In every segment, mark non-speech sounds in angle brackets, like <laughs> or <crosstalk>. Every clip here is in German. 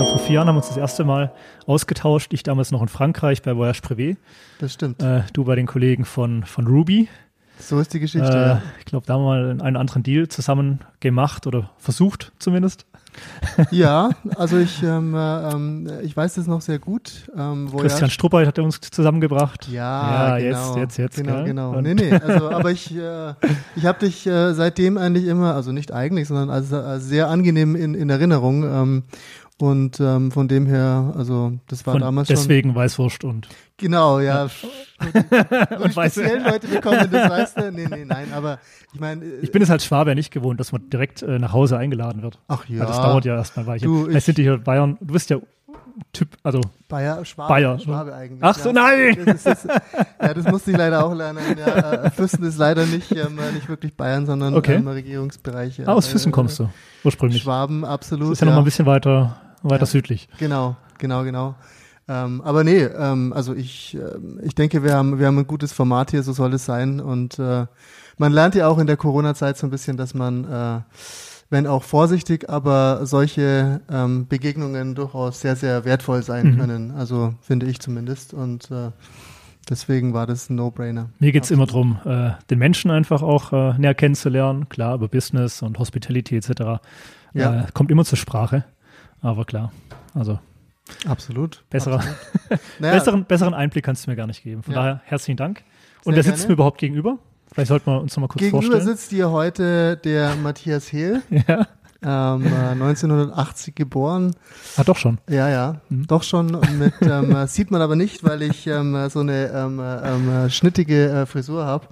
glaube, vor vier Jahren haben wir uns das erste Mal ausgetauscht. Ich damals noch in Frankreich bei Voyage Privé. Das stimmt. Äh, du bei den Kollegen von, von Ruby. So ist die Geschichte. Äh, ja. Ich glaube, da haben wir mal einen anderen Deal zusammen gemacht oder versucht zumindest. <laughs> Ja, also ich, ähm, ähm, ich weiß das noch sehr gut. Ähm, Christian Struppert hat uns zusammengebracht. Ja, ja genau. jetzt, jetzt, jetzt. Genau, gell? genau. Und Nee, nee, also, aber ich, äh, ich habe dich äh, seitdem eigentlich immer, also nicht eigentlich, sondern als, als sehr angenehm in, in Erinnerung. Und ähm, von dem her, also das war Von damals schon. deswegen Weißwurst und Genau, ja. <laughs> Und speziellen Leute bekommen das, weißt du? Nee, nee, nein, aber ich meine. äh, ich bin es als Schwabe ja nicht gewohnt, dass man direkt äh, nach Hause eingeladen wird. Ach ja. Weil das dauert ja erstmal ein Weilchen. Du, ich- sind hier Bayern, du bist ja Typ, also Bayer, Schwabe, Bayer. Schwabe eigentlich. Ach so, ja. nein! Das ist, das, ja, das musste ich leider auch lernen. Ja, äh, Füssen ist leider nicht, ähm, nicht wirklich Bayern, sondern Okay. ähm, Regierungsbereich. ah, aus Füssen kommst du ursprünglich. Schwaben, absolut. Das ist ja, noch mal ein bisschen weiter, weiter Ja. südlich. Genau, genau, genau. Ähm, aber nee, ähm, also ich, ähm, ich denke, wir haben, wir haben ein gutes Format hier, so soll es sein. Und äh, man lernt ja auch in der Corona-Zeit so ein bisschen, dass man, äh, wenn auch vorsichtig, aber solche ähm, Begegnungen durchaus sehr, sehr wertvoll sein Mhm. können. Also finde ich zumindest. Und äh, deswegen war das ein No-Brainer. Mir geht's immer drum, äh, den Menschen einfach auch äh, näher kennenzulernen. Klar, über Business und Hospitality etc. Ja. Äh, kommt immer zur Sprache. Aber klar, also Absolut. besserer, Absolut. <laughs> Naja, besseren, besseren Einblick kannst du mir gar nicht geben. Von Ja. daher herzlichen Dank. Und wer sitzt mir überhaupt gegenüber? Vielleicht sollten wir uns noch mal kurz Gegenüber vorstellen. sitzt dir heute der Matthias Hehl, <laughs> Ja. ähm, äh, 1980 geboren. Ah, doch schon. Ja, ja, Mhm. doch schon. Mit, <laughs> ähm, äh, sieht man aber nicht, weil ich ähm, äh, so eine ähm, äh, ähm, äh, schnittige äh, Frisur habe.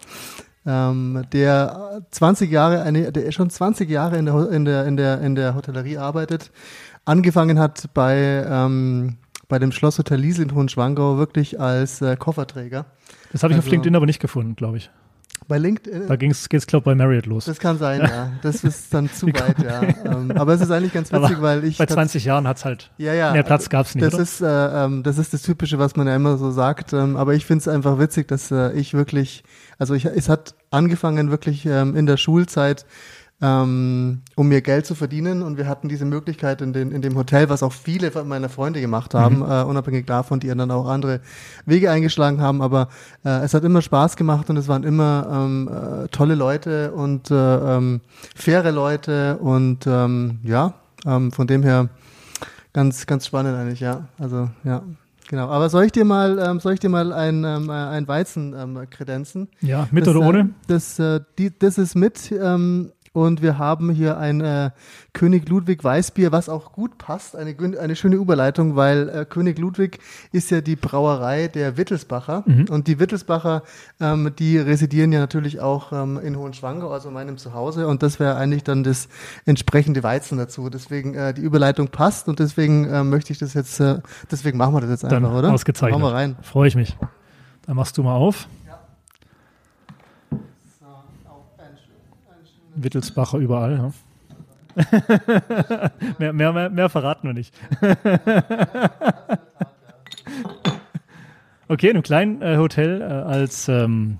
Ähm, der äh, 20 Jahre, eine, der schon 20 Jahre in der, in der, in der, in der Hotellerie arbeitet, angefangen hat bei, ähm, bei dem Schlosshotel Liesel in Hohenschwangau wirklich als äh, Kofferträger. Das habe ich auf Also- LinkedIn aber nicht gefunden, glaube ich. Bei LinkedIn. Da ging's, geht's, glaube ich, bei Marriott los. Das kann sein, ja. Das ist dann <laughs> zu weit, ja. Ähm, aber es ist eigentlich ganz witzig, Aber weil ich Bei tats- 20 Jahren hat's halt ja, ja, mehr Platz gab's nicht, Das oder? ist, äh, ähm, das ist das Typische, was man ja immer so sagt. Ähm, aber ich finde es einfach witzig, dass äh, ich wirklich, also ich, es hat angefangen wirklich ähm, in der Schulzeit, ähm, um mir Geld zu verdienen. Und wir hatten diese Möglichkeit in, den, in dem Hotel, was auch viele meiner Freunde gemacht haben, äh, unabhängig davon, die dann auch andere Wege eingeschlagen haben. Aber äh, es hat immer Spaß gemacht und es waren immer ähm, äh, tolle Leute und äh, ähm, faire Leute. Und ähm, ja, ähm, von dem her ganz, ganz spannend eigentlich, ja. Also, ja. Genau, aber soll ich dir mal, ähm, soll ich dir mal ein, ähm, äh, ein Weizen ähm, kredenzen? ja, mit das, oder äh, ohne? Das, äh, die, das ist mit ähm, und wir haben hier ein äh, König Ludwig Weißbier, was auch gut passt. Eine, eine schöne Überleitung, weil äh, König Ludwig ist ja die Brauerei der Wittelsbacher Mhm. und die Wittelsbacher, ähm, die residieren ja natürlich auch ähm, in Hohenschwangau, also meinem Zuhause und das wäre eigentlich dann das entsprechende Weizen dazu. Deswegen äh, die Überleitung passt und deswegen äh, möchte ich das jetzt, äh, deswegen machen wir das jetzt Dann einfach, oder? ausgezeichnet. Machen wir rein. Freue ich mich. Dann machst du mal auf. Wittelsbacher überall. Ja. <laughs> mehr, mehr, mehr, mehr verraten wir nicht. <laughs> okay, in einem kleinen äh, Hotel äh, als ähm,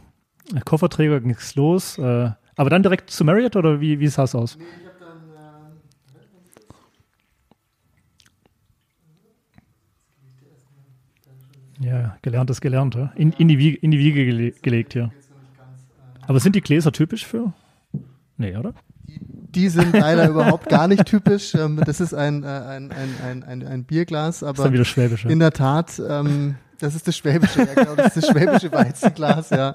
Kofferträger ging es los. Äh, aber dann direkt zu Marriott oder wie, wie sah es aus? Ja, gelernt ist gelernt. Ja? In, in, die Wiege, in die Wiege gele gelegt hier. Aber sind die Gläser typisch für? Nee, oder? Die sind leider überhaupt gar nicht typisch. Ähm, das ist ein, äh, ein, ein, ein, ein, ein Bierglas, ist aber wieder Schwäbisch. Ja? in der Tat, ähm, das ist das schwäbische, ja, genau, das ist das schwäbische Weizenglas, ja.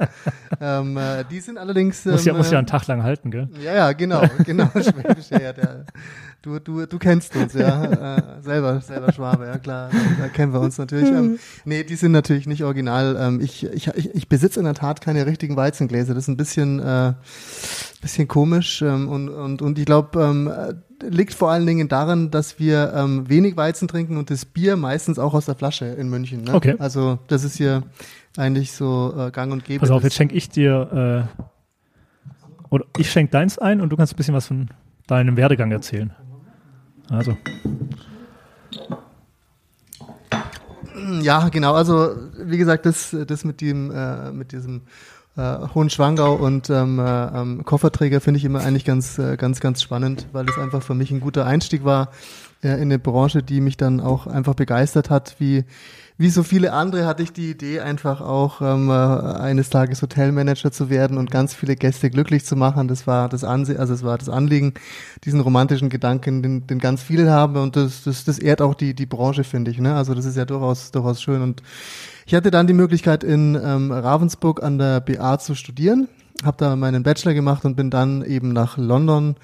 Ähm, äh, die sind allerdings. Ähm, Muss ja, muss ja einen Tag lang halten, gell? ja, ja, genau, genau, schwäbische, ja, der, du, du, du kennst uns, ja, <laughs> äh, selber, selber Schwabe, ja klar, da, da kennen wir uns natürlich. Ähm, nee, die sind natürlich nicht original. Ähm, ich, ich, ich, besitze in der Tat keine richtigen Weizengläser, das ist ein bisschen, äh, bisschen komisch ähm, und, und, und ich glaube, ähm, äh, liegt vor allen Dingen daran, dass wir ähm, wenig Weizen trinken und das Bier meistens auch aus der Flasche in München. Ne? Okay. Also das ist hier eigentlich so äh, gang und gäbe. Pass auf, jetzt schenke ich dir, äh, oder ich schenke deins ein und du kannst ein bisschen was von deinem Werdegang erzählen. Also, Ja, genau. Also wie gesagt, das, das mit dem, äh, mit diesem äh, Hohen Schwangau und ähm, äh, ähm, Kofferträger finde ich immer eigentlich ganz, äh, ganz, ganz spannend, weil es einfach für mich ein guter Einstieg war äh, in eine Branche, die mich dann auch einfach begeistert hat, wie wie so viele andere hatte ich die Idee, einfach auch ähm, äh, eines Tages Hotelmanager zu werden und ganz viele Gäste glücklich zu machen. Das war das Anse also es war das Anliegen, diesen romantischen Gedanken, den, den ganz viele haben und das, das, das ehrt auch die, die Branche, finde ich. Ne? Also das ist ja durchaus, durchaus schön. Und ich hatte dann die Möglichkeit, in ähm, Ravensburg an der BA zu studieren habe da meinen Bachelor gemacht und bin dann eben nach London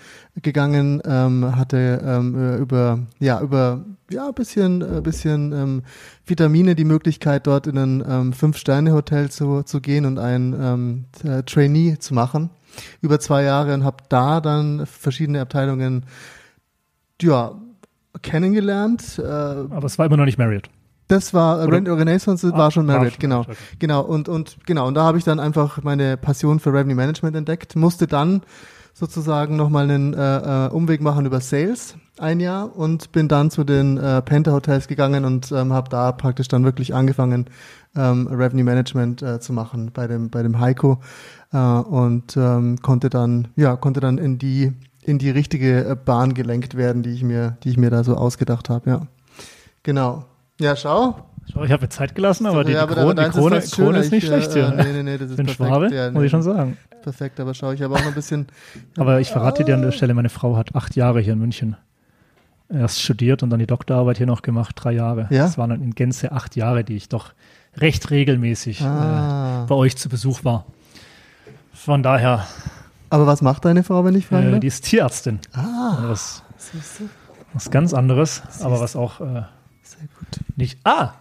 gegangen, ähm, hatte ähm, äh, über ja über ja ein bisschen äh, bisschen ähm, Vitamine die Möglichkeit dort in ein ähm, fünf Sterne Hotel zu zu gehen und ein ähm, äh, Trainee zu machen über zwei Jahre und habe da dann verschiedene Abteilungen ja kennengelernt. Äh, Aber es war immer noch nicht married. Das war Oder? Renaissance ah, war schon Married, schon, genau. Okay. Genau und und genau und da habe ich dann einfach meine Passion für Revenue Management entdeckt, musste dann sozusagen nochmal einen äh, äh, Umweg machen über Sales ein Jahr und bin dann zu den äh, Penta Hotels gegangen und ähm, habe da praktisch dann wirklich angefangen ähm, Revenue Management äh, zu machen bei dem bei dem Heiko äh, und ähm, konnte dann ja konnte dann in die in die richtige äh, Bahn gelenkt werden, die ich mir die ich mir da so ausgedacht habe, ja. Genau. Ja, schau. Schau, ich habe mir Zeit gelassen, aber die, ja, die, Krone, die Krone, ist, Krone ist nicht ich, schlecht hier. Äh, nee, nee, nee, das ist Bin perfekt. Schwabe, ja, nee, muss ich schon sagen. Perfekt, aber schau, ich habe auch noch ein bisschen. aber ich verrate dir an der Stelle, meine Frau hat acht Jahre hier in München erst studiert und dann die Doktorarbeit hier noch gemacht, drei Jahre. Ja? Das waren dann in Gänze acht Jahre, die ich doch recht regelmäßig ah. äh, bei euch zu Besuch war. Von daher. Aber was macht deine Frau, wenn ich frage? Äh, die ist Tierärztin. Ah. Was, was ganz anderes, Siehst aber was auch äh, sehr gut. Nicht. Ah!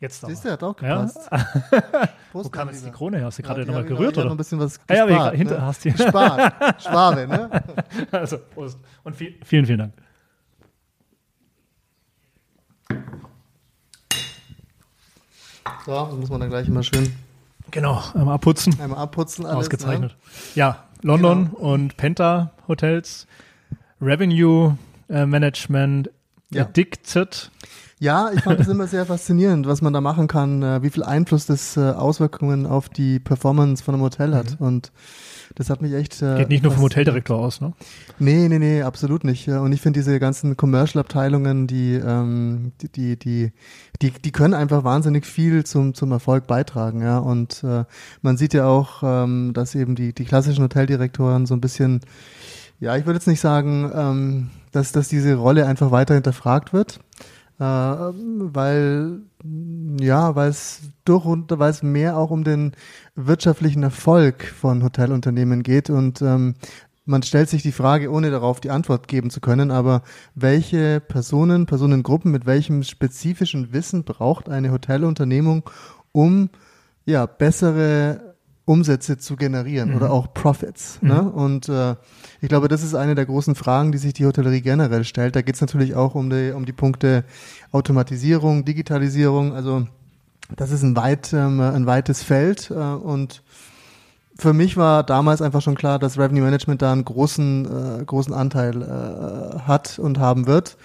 Jetzt aber. Siehst du, hat auch gepasst. <laughs> Ja? Wo kam jetzt die Krone her? Hast du ja, gerade nochmal gerührt, oder? noch ein bisschen was <laughs> gespart, ah, ja, ne? hinter hast du Gespart. Schwabe, ne? <laughs> Also, Prost. Und viel, vielen, vielen Dank. So, das muss man dann gleich immer schön. Genau, einmal abputzen. Einmal abputzen, alles. Ausgezeichnet. Ne? Ja, London genau. und Penta Hotels, Revenue äh, Management, ja. Addicted. Ja, ich fand es immer sehr faszinierend, was man da machen kann, äh, wie viel Einfluss das äh, Auswirkungen auf die Performance von einem Hotel hat. Mhm. Und das hat mich echt. Äh, Geht nicht nur vom Hoteldirektor aus, ne? Nee, nee, nee, absolut nicht. Und ich finde diese ganzen Commercial-Abteilungen, die, ähm, die, die, die, die, die können einfach wahnsinnig viel zum, zum Erfolg beitragen, ja. Und äh, man sieht ja auch, ähm, dass eben die, die klassischen Hoteldirektoren so ein bisschen, ja, ich würde jetzt nicht sagen, ähm, dass, dass diese Rolle einfach weiter hinterfragt wird, äh, weil ja, weil es durch und weil es mehr auch um den wirtschaftlichen Erfolg von Hotelunternehmen geht. Und ähm, man stellt sich die Frage, ohne darauf die Antwort geben zu können, aber welche Personen, Personengruppen mit welchem spezifischen Wissen braucht eine Hotelunternehmung, um ja bessere Umsätze zu generieren mhm. oder auch Profits. Mhm. Ne? Und äh, ich glaube, das ist eine der großen Fragen, die sich die Hotellerie generell stellt. Da geht es natürlich auch um die, um die Punkte Automatisierung, Digitalisierung. Also das ist ein, weit, ähm, ein weites Feld äh, und für mich war damals einfach schon klar, dass Revenue Management da einen großen, äh, großen Anteil äh, hat und haben wird.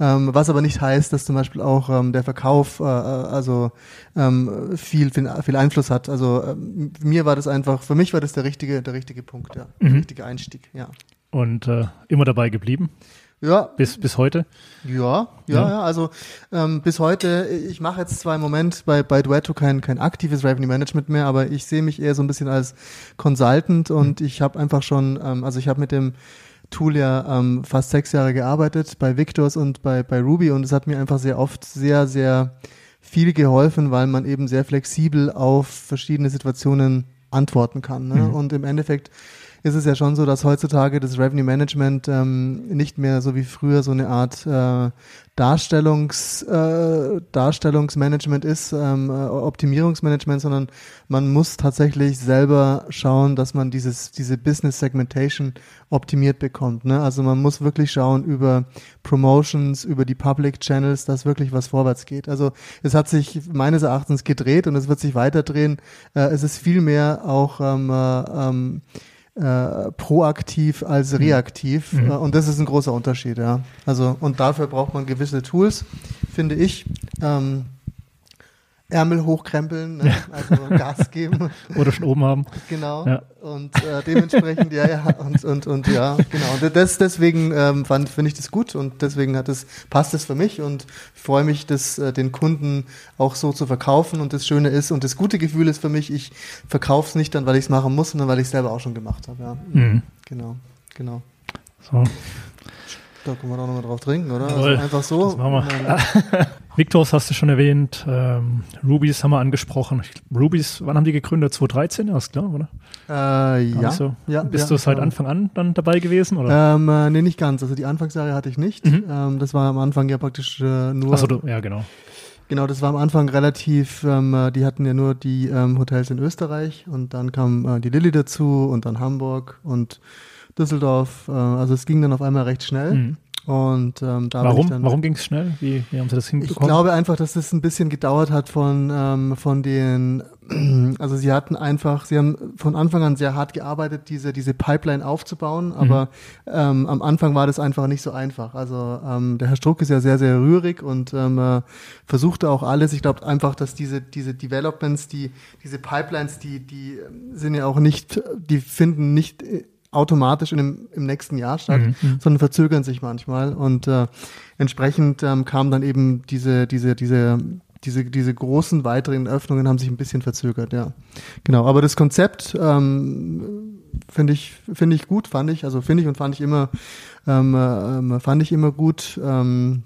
Ähm, was aber nicht heißt, dass zum Beispiel auch ähm, der Verkauf äh, äh, also ähm, viel, viel, viel Einfluss hat. Also ähm, mir war das einfach, für mich war das der richtige, der richtige Punkt, ja, der mhm. richtige Einstieg, ja. Und äh, immer dabei geblieben? Ja. Bis, bis heute? Ja, ja, ja. ja also ähm, bis heute, ich mache jetzt zwar im Moment bei, bei Duetto kein, kein aktives Revenue Management mehr, aber ich sehe mich eher so ein bisschen als Consultant und mhm. ich habe einfach schon, ähm, also ich habe mit dem Tool ja ähm, fast sechs Jahre gearbeitet bei Victors und bei, bei Ruby und es hat mir einfach sehr oft sehr, sehr viel geholfen, weil man eben sehr flexibel auf verschiedene Situationen antworten kann. Ne? Mhm. Und im Endeffekt ist es ja schon so, dass heutzutage das Revenue Management ähm, nicht mehr so wie früher so eine Art äh, Darstellungs, äh, Darstellungsmanagement ist, ähm, äh, Optimierungsmanagement, sondern man muss tatsächlich selber schauen, dass man dieses, diese Business Segmentation optimiert bekommt. Ne? Also man muss wirklich schauen über Promotions, über die Public Channels, dass wirklich was vorwärts geht. Also es hat sich meines Erachtens gedreht und es wird sich weiter drehen. Äh, es ist viel mehr auch ähm, äh, ähm, äh, proaktiv als mhm. reaktiv. Mhm. Äh, und das ist ein großer Unterschied, ja. Also, und dafür braucht man gewisse Tools, finde ich. Ähm, Ärmel hochkrempeln, ne? also Gas geben. <laughs> Oder schon oben haben. Genau. Ja. Und äh, dementsprechend, ja, ja, und, und, und ja, genau. Und das, deswegen ähm, finde ich das gut und deswegen hat es, passt es für mich und freue mich, das äh, den Kunden auch so zu verkaufen. Und das Schöne ist und das gute Gefühl ist für mich, ich verkaufe es nicht dann, weil ich es machen muss, sondern weil ich es selber auch schon gemacht habe. Ja. Mhm. Genau, genau. So. Da können wir doch nochmal drauf trinken, oder? Also einfach so. Das machen wir. <laughs> Victors hast du schon erwähnt. Ähm, Rubies haben wir angesprochen. Rubies, wann haben die gegründet? 2013 erst, klar, oder? Äh, ja. So. ja. Bist ja, du seit ja. Anfang an dann dabei gewesen? Oder? Ähm, äh, nee, nicht ganz. Also die Anfangsjahre hatte ich nicht. Mhm. Ähm, das war am Anfang ja praktisch äh, nur. Achso, ja, genau. Genau, das war am Anfang relativ, ähm, äh, die hatten ja nur die ähm, Hotels in Österreich und dann kam äh, die Lilly dazu und dann Hamburg und Düsseldorf. Äh, also es ging dann auf einmal recht schnell. Mhm. Und ähm, da warum, dann, warum ging es schnell? Wie, wie haben Sie das hinbekommen? Ich glaube einfach, dass es ein bisschen gedauert hat von, ähm, von den, <clears throat> also sie hatten einfach, sie haben von Anfang an sehr hart gearbeitet, diese, diese Pipeline aufzubauen, mhm. aber mhm. ähm, am Anfang war das einfach nicht so einfach. Also ähm, der Herr Struck ist ja sehr, sehr rührig und ähm, äh, versuchte auch alles. Ich glaube einfach, dass diese, diese Developments, die, diese Pipelines, die, die sind ja auch nicht, die finden nicht automatisch in dem, im nächsten Jahr statt, mhm, mhm. sondern verzögern sich manchmal. Und äh, entsprechend ähm, kam dann eben diese, diese, diese, diese, diese großen weiteren Öffnungen haben sich ein bisschen verzögert, ja. Genau. Aber das Konzept ähm, finde ich, finde ich gut, fand ich, also finde ich und fand ich immer, ähm, äh, fand ich immer gut. Ähm,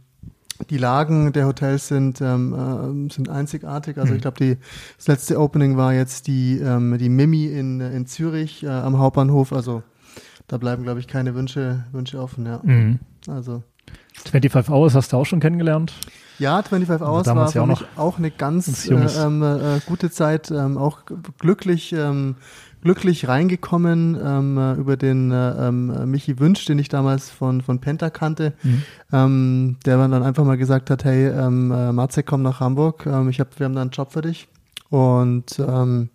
die Lagen der Hotels sind, ähm, äh, sind einzigartig. Also mhm. ich glaube, das letzte Opening war jetzt die, ähm, die Mimi in, in Zürich äh, am Hauptbahnhof. Also da bleiben, glaube ich, keine Wünsche, Wünsche offen, ja. Mhm. Also. 25 Hours hast du auch schon kennengelernt? Ja, 25 Hours war für ja auch mich auch eine ganz äh, ähm, äh, gute Zeit, ähm, auch glücklich, ähm, glücklich reingekommen ähm, äh, über den äh, ähm, Michi Wünsch, den ich damals von, von Penta kannte, mhm. ähm, der dann einfach mal gesagt hat, hey, ähm, äh, Marze, komm nach Hamburg, ähm, ich hab, wir haben da einen Job für dich. Und ähm,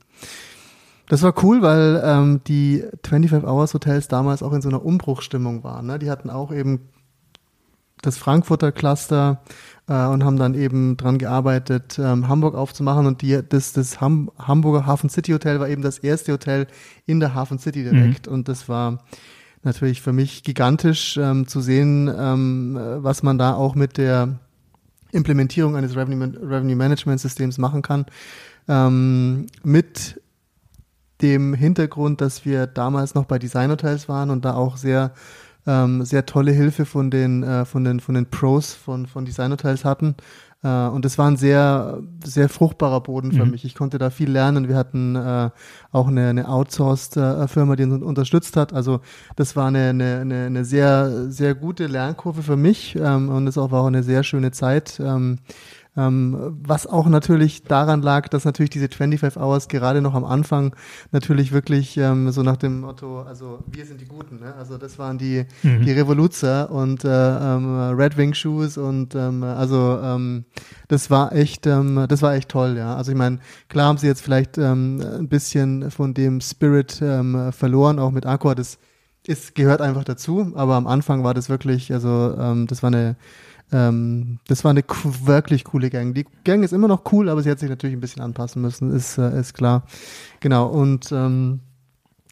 das war cool, weil ähm, die 25 Hours Hotels damals auch in so einer Umbruchstimmung waren. Ne? Die hatten auch eben das Frankfurter Cluster äh, und haben dann eben dran gearbeitet, ähm, Hamburg aufzumachen. Und die, das, das Ham Hamburger Hafen City Hotel war eben das erste Hotel in der Hafen City direkt. Mhm. Und das war natürlich für mich gigantisch ähm, zu sehen, ähm, was man da auch mit der Implementierung eines Revenue, Revenue Management Systems machen kann. Ähm, mit dem Hintergrund, dass wir damals noch bei Design Hotels waren und da auch sehr ähm, sehr tolle Hilfe von den äh, von den von den Pros von von Design Hotels hatten äh, und es war ein sehr sehr fruchtbarer Boden für mhm. mich. Ich konnte da viel lernen. Wir hatten äh, auch eine, eine outsourced äh, Firma, die uns unterstützt hat. Also das war eine eine, eine, sehr sehr gute Lernkurve für mich ähm, und es war auch eine sehr schöne Zeit. Ähm, ähm, was auch natürlich daran lag, dass natürlich diese 25 Hours gerade noch am Anfang natürlich wirklich ähm, so nach dem Motto, also wir sind die Guten, ne? also das waren die, mhm. die Revoluzer und äh, ähm, Red Wing Shoes und ähm, also ähm, das war echt, ähm, das war echt toll, ja. Also ich meine, klar haben sie jetzt vielleicht ähm, ein bisschen von dem Spirit ähm, verloren, auch mit Aqua, das ist, gehört einfach dazu, aber am Anfang war das wirklich, also ähm, das war eine ähm, das war eine wirklich coole Gang. Die Gang ist immer noch cool, aber sie hat sich natürlich ein bisschen anpassen müssen, ist, äh, ist klar. Genau, und ähm,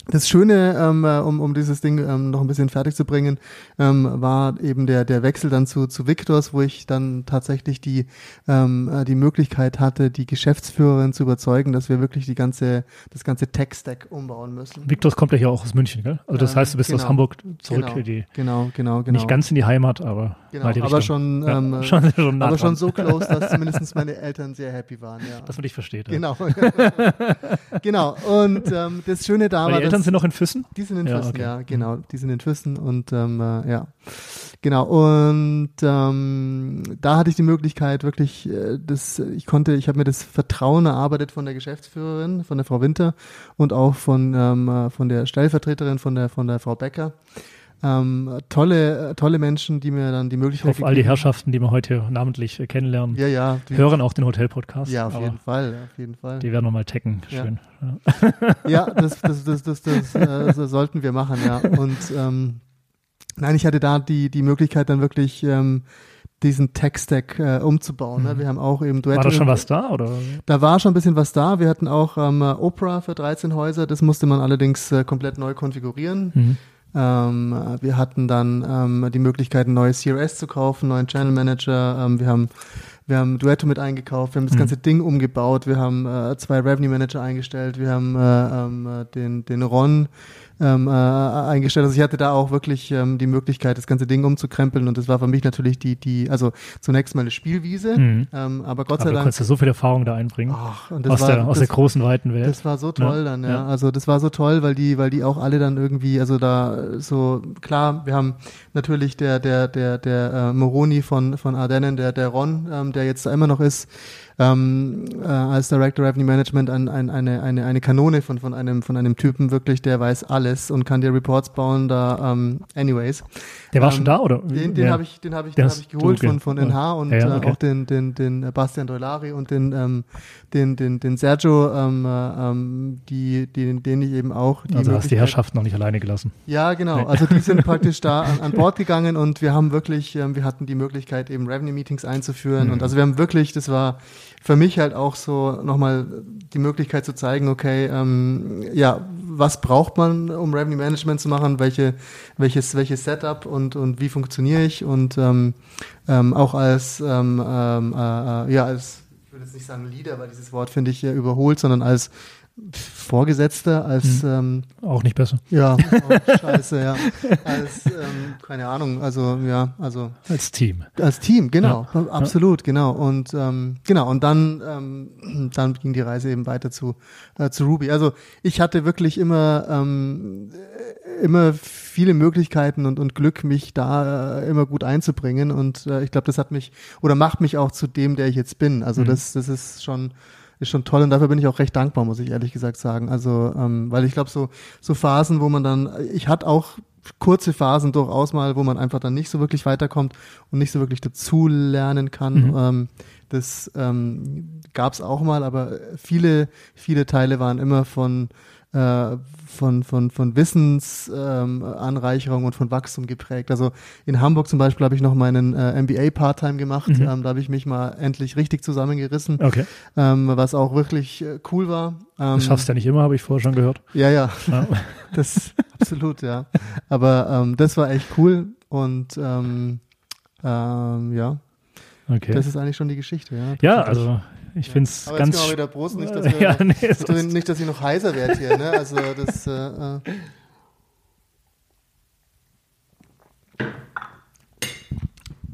das Schöne, ähm, äh, um, um dieses Ding ähm, noch ein bisschen fertig zu bringen, ähm, war eben der, der Wechsel dann zu, zu Victors, wo ich dann tatsächlich die, ähm, äh, die Möglichkeit hatte, die Geschäftsführerin zu überzeugen, dass wir wirklich die ganze, das ganze Tech-Stack umbauen müssen. Victors kommt ja hier auch aus München, gell? Also das heißt, du bist genau, aus Hamburg zurück genau, in die, genau, genau, genau. nicht ganz in die Heimat, aber genau, aber schon, ja, ähm, <laughs> schon, schon aber schon so close, dass <laughs> zumindest meine Eltern sehr happy waren. Ja. Dass man dich versteht. Ja. Genau. <laughs> genau. Und ähm, das Schöne da war, Eltern sind noch in Füssen? Die sind in Füssen, okay. ja, genau. Die sind in Füssen und ähm, äh, ja, genau. Und ähm, da hatte ich die Möglichkeit, wirklich, äh, das, ich konnte, ich habe mir das Vertrauen erarbeitet von der Geschäftsführerin, von der Frau Winter und auch von ähm, äh, von der Stellvertreterin, von der von der Frau Becker ähm, tolle, tolle Menschen, die mir dann die Möglichkeit Auf all die Herrschaften, die wir heute namentlich äh, kennenlernen, ja, ja, hören auch den Hotel-Podcast. Ja, auf jeden Fall, auf jeden Fall. Die werden wir mal taggen, schön. Ja, ja das, das, das, das, das, äh, sollten wir machen, ja. Und ähm, nein, ich hatte da die, die Möglichkeit dann wirklich ähm, diesen Tech-Stack äh, umzubauen. Ne? Mhm. Wir haben auch eben Duett. War da schon was da? Oder? Da war schon ein bisschen was da. Wir hatten auch ähm, Opera für 13 Häuser. Das musste man allerdings äh, komplett neu konfigurieren. Mhm. Ähm, wir hatten dann ähm, die Möglichkeit, ein neues CRS zu kaufen, neuen Channel Manager. Ähm, wir haben wir haben Duetto mit eingekauft, wir haben das mhm. ganze Ding umgebaut, wir haben äh, zwei Revenue Manager eingestellt, wir haben äh, ähm, äh, den, den Ron ähm, äh, eingestellt. Also ich hatte da auch wirklich ähm, die Möglichkeit, das ganze Ding umzukrempeln und das war für mich natürlich die, die, also zunächst mal eine Spielwiese, mhm. ähm, aber Gott aber sei Dank. Du konntest ja so viel Erfahrung da einbringen. Ach, aus, war, der, aus das, der großen, weiten Welt. Das war so toll ja. dann, ja. ja. Also das war so toll, weil die, weil die auch alle dann irgendwie, also da so, klar, wir haben natürlich der, der, der, der äh, Moroni von, von Ardennen, der, der Ron, ähm, der jetzt da immer noch ist, ähm, äh, als Director Revenue Management ein, ein, eine, eine, eine Kanone von, von, einem, von einem Typen wirklich, der weiß alles und kann dir Reports bauen, da ähm, anyways. Der war ähm, schon da, oder? Den, den ja. habe ich, den hab ich, den hab ich geholt von, von NH und ja, okay. äh, auch den, den, den Bastian Dollari und den, ähm, den, den, den Sergio, ähm, äh, ähm, die, die, den ich eben auch. Die also hast die Herrschaft noch nicht alleine gelassen. Ja, genau. Nee. Also die sind <laughs> praktisch da an, an Bord gegangen und wir haben wirklich, ähm, wir hatten die Möglichkeit eben Revenue Meetings einzuführen mhm. und also wir haben wirklich, das war für mich halt auch so nochmal die Möglichkeit zu zeigen, okay, ähm, ja, was braucht man, um Revenue Management zu machen, welche, welches, welches Setup und, und wie funktioniere ich und ähm, ähm, auch als, ähm, ähm, äh, äh ja, als, ich würde jetzt nicht sagen Leader, weil dieses Wort finde ich ja überholt, sondern als Vorgesetzter, als hm. ähm, auch nicht besser. Ja, <laughs> scheiße, ja. Als ähm, keine Ahnung, also ja, also als Team. Als Team, genau, ja. absolut, genau. Und genau, und dann dann ging die Reise eben weiter zu äh, zu Ruby. Also ich hatte wirklich immer immer viele Möglichkeiten und, und Glück, mich da äh, immer gut einzubringen. Und äh, ich glaube, das hat mich oder macht mich auch zu dem, der ich jetzt bin. Also mhm. das, das ist schon ist schon toll und dafür bin ich auch recht dankbar, muss ich ehrlich gesagt sagen. Also, ähm, weil ich glaube, so, so Phasen, wo man dann, ich hatte auch kurze Phasen durchaus mal, wo man einfach dann nicht so wirklich weiterkommt und nicht so wirklich dazu lernen kann. Mhm. Ähm, das ähm, gab es auch mal, aber viele, viele Teile waren immer von äh, von, von, von Wissensanreicherung ähm, und von Wachstum geprägt. Also in Hamburg zum Beispiel habe ich noch meinen äh, MBA Part-Time gemacht. Mhm. Ähm, da habe ich mich mal endlich richtig zusammengerissen, okay. ähm, was auch wirklich äh, cool war. Ähm, das schaffst du ja nicht immer, habe ich vorher schon gehört. Ja, ja, ja. <laughs> das absolut, ja. Aber ähm, das war echt cool und ähm, ähm, ja, Okay. Das ist eigentlich schon die Geschichte, ja. Ja, also ich ja. finde es ganz. Jetzt wieder Brust, nicht, dass, <laughs> wir, ja, nee, nicht, nicht, dass ich noch heiser werde hier, ne? Also das. Äh, äh.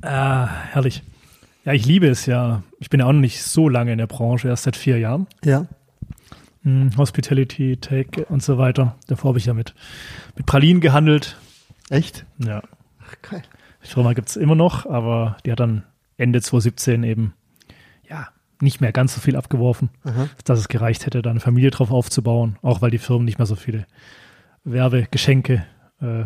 Ah, herrlich. Ja, ich liebe es ja. Ich bin ja auch noch nicht so lange in der Branche, erst seit vier Jahren. Ja. Hm, Hospitality, Tech und so weiter. Davor habe ich ja mit, mit Pralinen gehandelt. Echt? Ja. Ach, geil. Die Firma gibt es immer noch, aber die hat dann Ende 2017 eben, nicht mehr ganz so viel abgeworfen, Aha. dass es gereicht hätte, da eine Familie drauf aufzubauen, auch weil die Firmen nicht mehr so viele Werbegeschenke äh,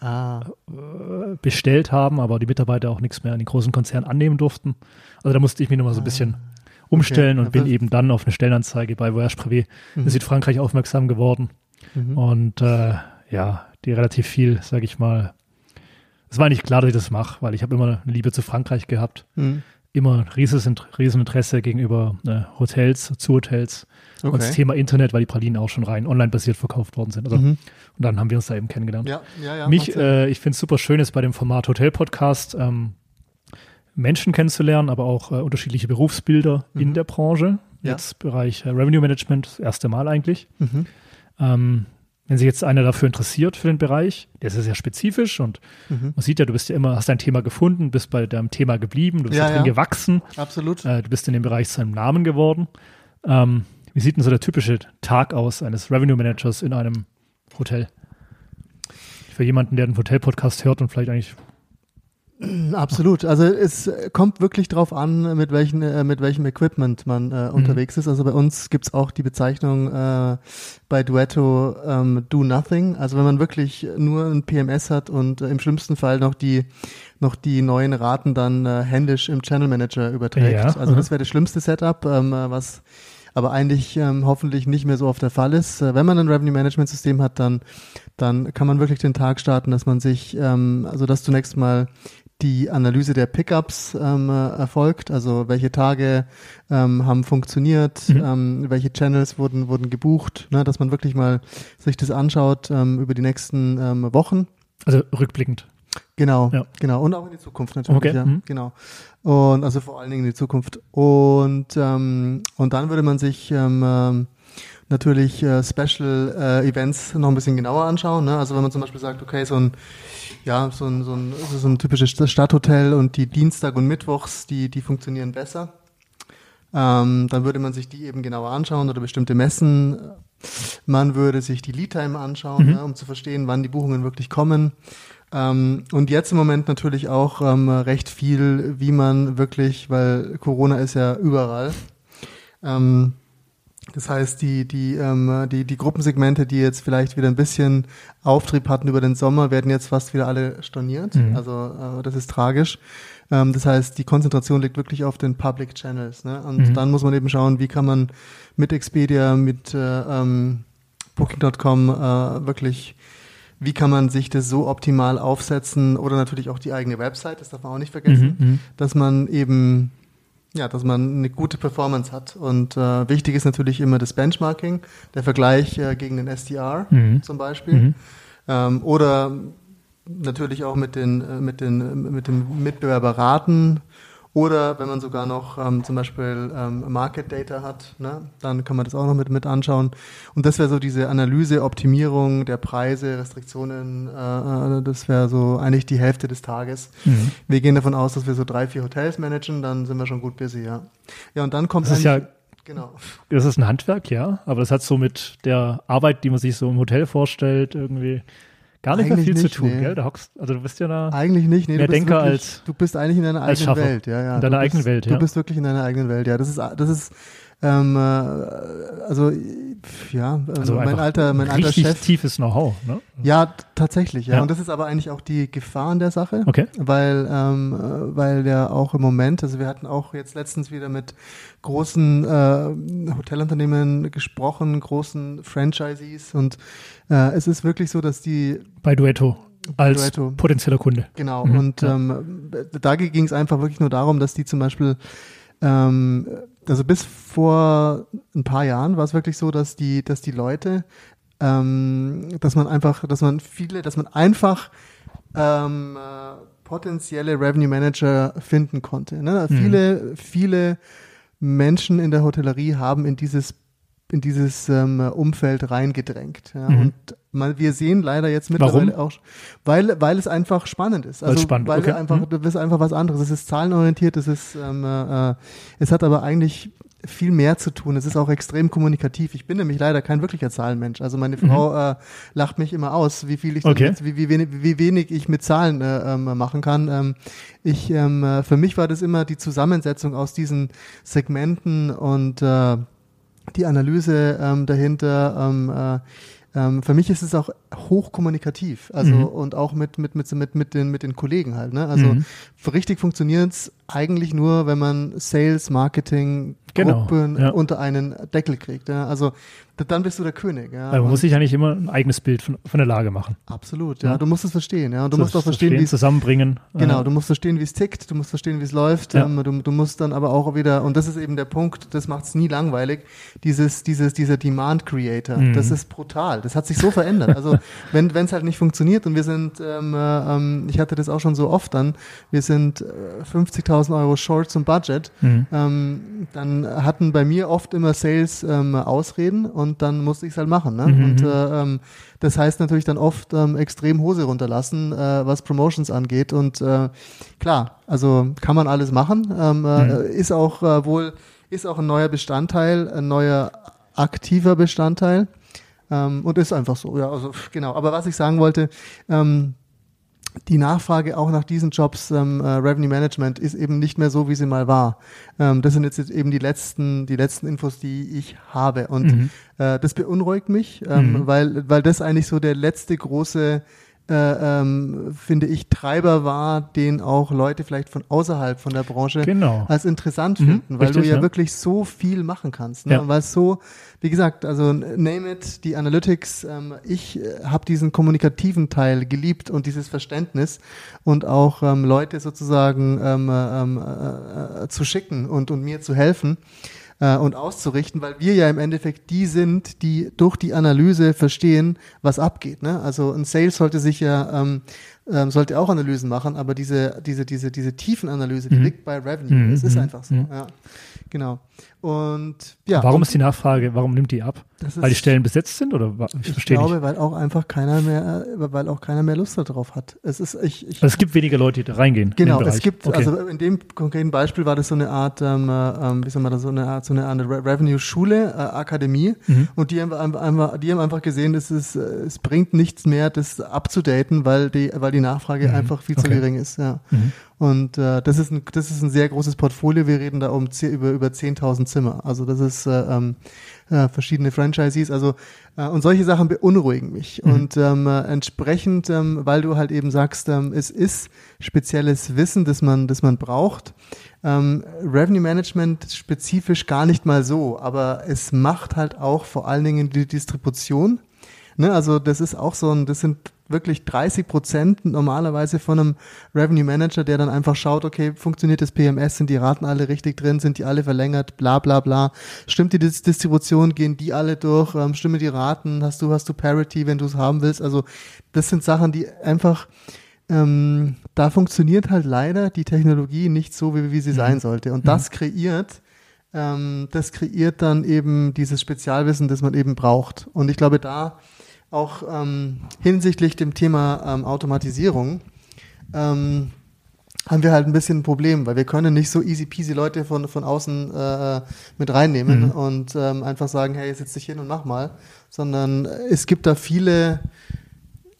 ah. äh, bestellt haben, aber die Mitarbeiter auch nichts mehr an den großen Konzernen annehmen durften. Also da musste ich mich nochmal so ein bisschen ah. umstellen okay. und bin eben dann auf eine Stellenanzeige bei Voyage Privé mhm. in Südfrankreich aufmerksam geworden. Mhm. Und äh, ja, die relativ viel, sage ich mal, es war nicht klar, dass ich das mache, weil ich habe immer eine Liebe zu Frankreich gehabt. Mhm. Immer ein Rieseninteresse gegenüber äh, Hotels, zu Hotels. Okay. Und das Thema Internet, weil die Pralinen auch schon rein online-basiert verkauft worden sind. Also, mhm. Und dann haben wir uns da eben kennengelernt. Ja, ja, ja, Mich, äh, ich finde es super schön, ist bei dem Format Hotel-Podcast ähm, Menschen kennenzulernen, aber auch äh, unterschiedliche Berufsbilder mhm. in der Branche. Jetzt Bereich äh, Revenue Management, das erste Mal eigentlich. Mhm. Ähm, wenn sich jetzt einer dafür interessiert für den Bereich, der ist ja sehr spezifisch und mhm. man sieht ja, du bist ja immer, hast dein Thema gefunden, bist bei deinem Thema geblieben, du bist ja, drin ja. gewachsen. Absolut. Äh, du bist in dem Bereich zu einem Namen geworden. Ähm, wie sieht denn so der typische Tag aus eines Revenue Managers in einem Hotel? Für jemanden, der den Hotel-Podcast hört und vielleicht eigentlich <clears throat> Absolut. Also es kommt wirklich drauf an, mit welchen, äh, mit welchem Equipment man äh, mhm. unterwegs ist. Also bei uns gibt's auch die Bezeichnung äh, bei Duetto ähm, Do Nothing. Also wenn man wirklich nur ein PMS hat und äh, im schlimmsten Fall noch die noch die neuen Raten dann äh, händisch im Channel Manager überträgt. Ja, also das wäre das schlimmste Setup, ähm, äh, was aber eigentlich ähm, hoffentlich nicht mehr so oft der Fall ist. Äh, wenn man ein Revenue Management System hat, dann, dann kann man wirklich den Tag starten, dass man sich, ähm, also dass zunächst mal die Analyse der Pickups ähm, erfolgt, also welche Tage ähm, haben funktioniert, mhm. ähm, welche Channels wurden wurden gebucht, ne, dass man wirklich mal sich das anschaut ähm, über die nächsten ähm, Wochen. Also rückblickend. Genau, ja. genau. Und auch in die Zukunft natürlich, okay. ja. Mhm. Genau. Und also vor allen Dingen in die Zukunft. Und, ähm, und dann würde man sich ähm, ähm natürlich äh, Special äh, Events noch ein bisschen genauer anschauen. Ne? Also wenn man zum Beispiel sagt, okay, so ein ja, so ein, so ein, so ein typisches Stadthotel und die Dienstag und Mittwochs, die, die funktionieren besser. Ähm, dann würde man sich die eben genauer anschauen oder bestimmte Messen. Man würde sich die Lead-Time anschauen, mhm. ja, um zu verstehen, wann die Buchungen wirklich kommen. Ähm, und jetzt im Moment natürlich auch ähm, recht viel, wie man wirklich, weil Corona ist ja überall. Ähm, das heißt, die, die, ähm, die, die Gruppensegmente, die jetzt vielleicht wieder ein bisschen Auftrieb hatten über den Sommer, werden jetzt fast wieder alle storniert. Mhm. Also äh, das ist tragisch. Ähm, das heißt, die Konzentration liegt wirklich auf den Public Channels. Ne? Und mhm. dann muss man eben schauen, wie kann man mit Expedia, mit äh, ähm, Booking.com äh, wirklich wie kann man sich das so optimal aufsetzen oder natürlich auch die eigene Website, das darf man auch nicht vergessen, mhm, mhm. dass man eben ja, dass man eine gute Performance hat. Und äh, wichtig ist natürlich immer das Benchmarking, der Vergleich äh, gegen den SDR mhm. zum Beispiel. Mhm. Ähm, oder natürlich auch mit den, äh, mit den, mit den Mitbewerberraten oder wenn man sogar noch ähm, zum Beispiel ähm, Market Data hat, ne, dann kann man das auch noch mit, mit anschauen. Und das wäre so diese Analyse, Optimierung der Preise, Restriktionen, äh, äh, das wäre so eigentlich die Hälfte des Tages. Mhm. Wir gehen davon aus, dass wir so drei, vier Hotels managen, dann sind wir schon gut busy, ja. Ja, und dann kommt das ist ja Genau. Das ist ein Handwerk, ja, aber das hat so mit der Arbeit, die man sich so im Hotel vorstellt, irgendwie gar nicht eigentlich mehr viel nicht, zu tun, nee. gell? Du hockst, also du bist ja da eigentlich nicht, nee, mehr du Denker wirklich, als du bist eigentlich in deiner eigenen Welt, ja, ja. In deiner du eigenen bist, Welt, ja. Du bist wirklich in deiner eigenen Welt, ja. Das ist, das ist, ähm, äh, also ja, also mein alter, mein alter Chef. tiefes Know-how, ne? Ja, tatsächlich, ja. ja. Und das ist aber eigentlich auch die Gefahr an der Sache, okay. weil, ähm, äh, weil der auch im Moment, also wir hatten auch jetzt letztens wieder mit großen äh, Hotelunternehmen gesprochen, großen Franchisees und äh, es ist wirklich so, dass die bei Duetto als Duetto. potenzieller Kunde. Genau. Mhm, und ja. ähm, da ging es einfach wirklich nur darum, dass die zum Beispiel ähm, also bis vor ein paar Jahren war es wirklich so, dass die, dass die Leute, ähm, dass man einfach, dass man viele, dass man einfach ähm, äh, potenzielle Revenue Manager finden konnte. Ne? Mhm. Viele, viele Menschen in der Hotellerie haben in dieses in dieses ähm, Umfeld reingedrängt. Ja. Mhm. Und man, wir sehen leider jetzt mittlerweile Warum? auch, weil, weil es einfach spannend ist. Also, spannend. weil okay. einfach, mhm. das ist einfach was anderes. Es ist zahlenorientiert, es ist, ähm, äh, es hat aber eigentlich viel mehr zu tun. Es ist auch extrem kommunikativ. Ich bin nämlich leider kein wirklicher Zahlenmensch. Also meine Frau mhm. äh, lacht mich immer aus, wie viel ich okay. mit, wie, wie, wenig, wie wenig ich mit Zahlen äh, ähm, machen kann. Ähm, ich, ähm, äh, für mich war das immer die Zusammensetzung aus diesen Segmenten und äh, die Analyse ähm, dahinter. Ähm, äh, ähm, für mich ist es auch hochkommunikativ, also mhm. und auch mit mit mit mit mit den mit den Kollegen halt. Ne? Also mhm. richtig funktioniert es eigentlich nur, wenn man Sales, Marketing, genau, Gruppen ja. unter einen Deckel kriegt. Ja? Also dann bist du der König. Ja? man muss sich ja nicht immer ein eigenes Bild von, von der Lage machen. Absolut, ja. ja. Du musst es verstehen, ja. Und du so, musst auch verstehen, wie es zusammenbringen. Genau, du musst verstehen, wie es tickt, du musst verstehen, wie es läuft. Ja. Ähm, du, du musst dann aber auch wieder, und das ist eben der Punkt, das macht es nie langweilig, dieses, dieses, dieser Demand Creator. Mhm. Das ist brutal. Das hat sich so verändert. Also <laughs> wenn es halt nicht funktioniert und wir sind, ähm, äh, ähm, ich hatte das auch schon so oft dann, wir sind äh, 50.000 Euro short zum Budget, mhm. ähm, dann hatten bei mir oft immer Sales ähm, Ausreden und und dann musste ich es halt machen. Ne? Mhm. Und äh, ähm, das heißt natürlich dann oft ähm, extrem Hose runterlassen, äh, was Promotions angeht. Und äh, klar, also kann man alles machen. Ähm, äh, mhm. Ist auch äh, wohl, ist auch ein neuer Bestandteil, ein neuer aktiver Bestandteil. Ähm, und ist einfach so, ja, also genau. Aber was ich sagen wollte, ähm, die Nachfrage auch nach diesen Jobs ähm, äh, Revenue Management ist eben nicht mehr so, wie sie mal war. Ähm, das sind jetzt eben die letzten, die letzten Infos, die ich habe. Und mhm. äh, das beunruhigt mich, ähm, mhm. weil, weil das eigentlich so der letzte große äh, ähm, finde ich, Treiber war, den auch Leute vielleicht von außerhalb von der Branche genau. als interessant mhm, finden, weil richtig, du ja, ja, wirklich so viel machen kannst. Ne? Ja. Weil so, wie gesagt, also name it, die Analytics, ähm, ich äh, habe diesen kommunikativen Teil geliebt und dieses Verständnis und auch ähm, Leute sozusagen ähm, äh, ähm, äh, zu schicken und, und mir zu helfen äh, und auszurichten, weil wir ja im Endeffekt die sind, die durch die Analyse verstehen, was abgeht. Ne? Also ein Sales sollte sich ja ähm, ähm, sollte auch Analysen machen, aber diese diese diese diese Tiefenanalyse, die mhm. liegt bei Revenue. Mhm. Es ist mhm. einfach so. Mhm. Ja. Genau. Und ja. Warum ist die Nachfrage, warum nimmt die ab? weil die Stellen besetzt sind oder ich, ich glaube, nicht. weil auch einfach keiner mehr, weil auch keiner mehr Lust darauf hat. Es ist, ich, ich also es gibt weniger Leute, die da reingehen. Genau, es gibt, okay. also in dem konkreten Beispiel war das so eine Art, ähm, äh, ähm wie soll man das, so eine Art, so eine Art Revenue-Schule, äh, Akademie, mhm. und die haben einfach, die haben einfach gesehen, dass es, äh, es bringt nichts mehr, das abzudaten, weil die, weil die Nachfrage mhm. einfach viel okay. zu gering ist. Ja. Mhm. Und äh, das ist ein, das ist ein sehr großes Portfolio. Wir reden da um über über 10.000 Zimmer. Also das ist äh, ähm, äh, verschiedene Franchisees. Also äh, und solche Sachen beunruhigen mich. Mhm. Und ähm, äh, entsprechend, ähm, weil du halt eben sagst, ähm, es ist spezielles Wissen, das man, das man braucht. Ähm, Revenue Management spezifisch gar nicht mal so, aber es macht halt auch vor allen Dingen die Distribution. Ne, also das ist auch so ein, das sind wirklich 30 Prozent normalerweise von einem Revenue Manager, der dann einfach schaut, okay, funktioniert das PMS, sind die Raten alle richtig drin, sind die alle verlängert, bla bla bla. Stimmt die Distribution, gehen die alle durch, ähm, stimmen die Raten, hast du, hast du Parity, wenn du es haben willst. Also das sind Sachen, die einfach ähm, da funktioniert halt leider die Technologie nicht so, wie, wie sie mhm. sein sollte. Und mhm. das kreiert ähm, das kreiert dann eben dieses Spezialwissen, das man eben braucht. Und ich glaube, da auch ähm, hinsichtlich dem Thema ähm, Automatisierung ähm, haben wir halt ein bisschen ein Problem, weil wir können nicht so easy peasy Leute von, von außen äh, mit reinnehmen mhm. und ähm, einfach sagen, hey, setz dich hin und mach mal, sondern es gibt da viele,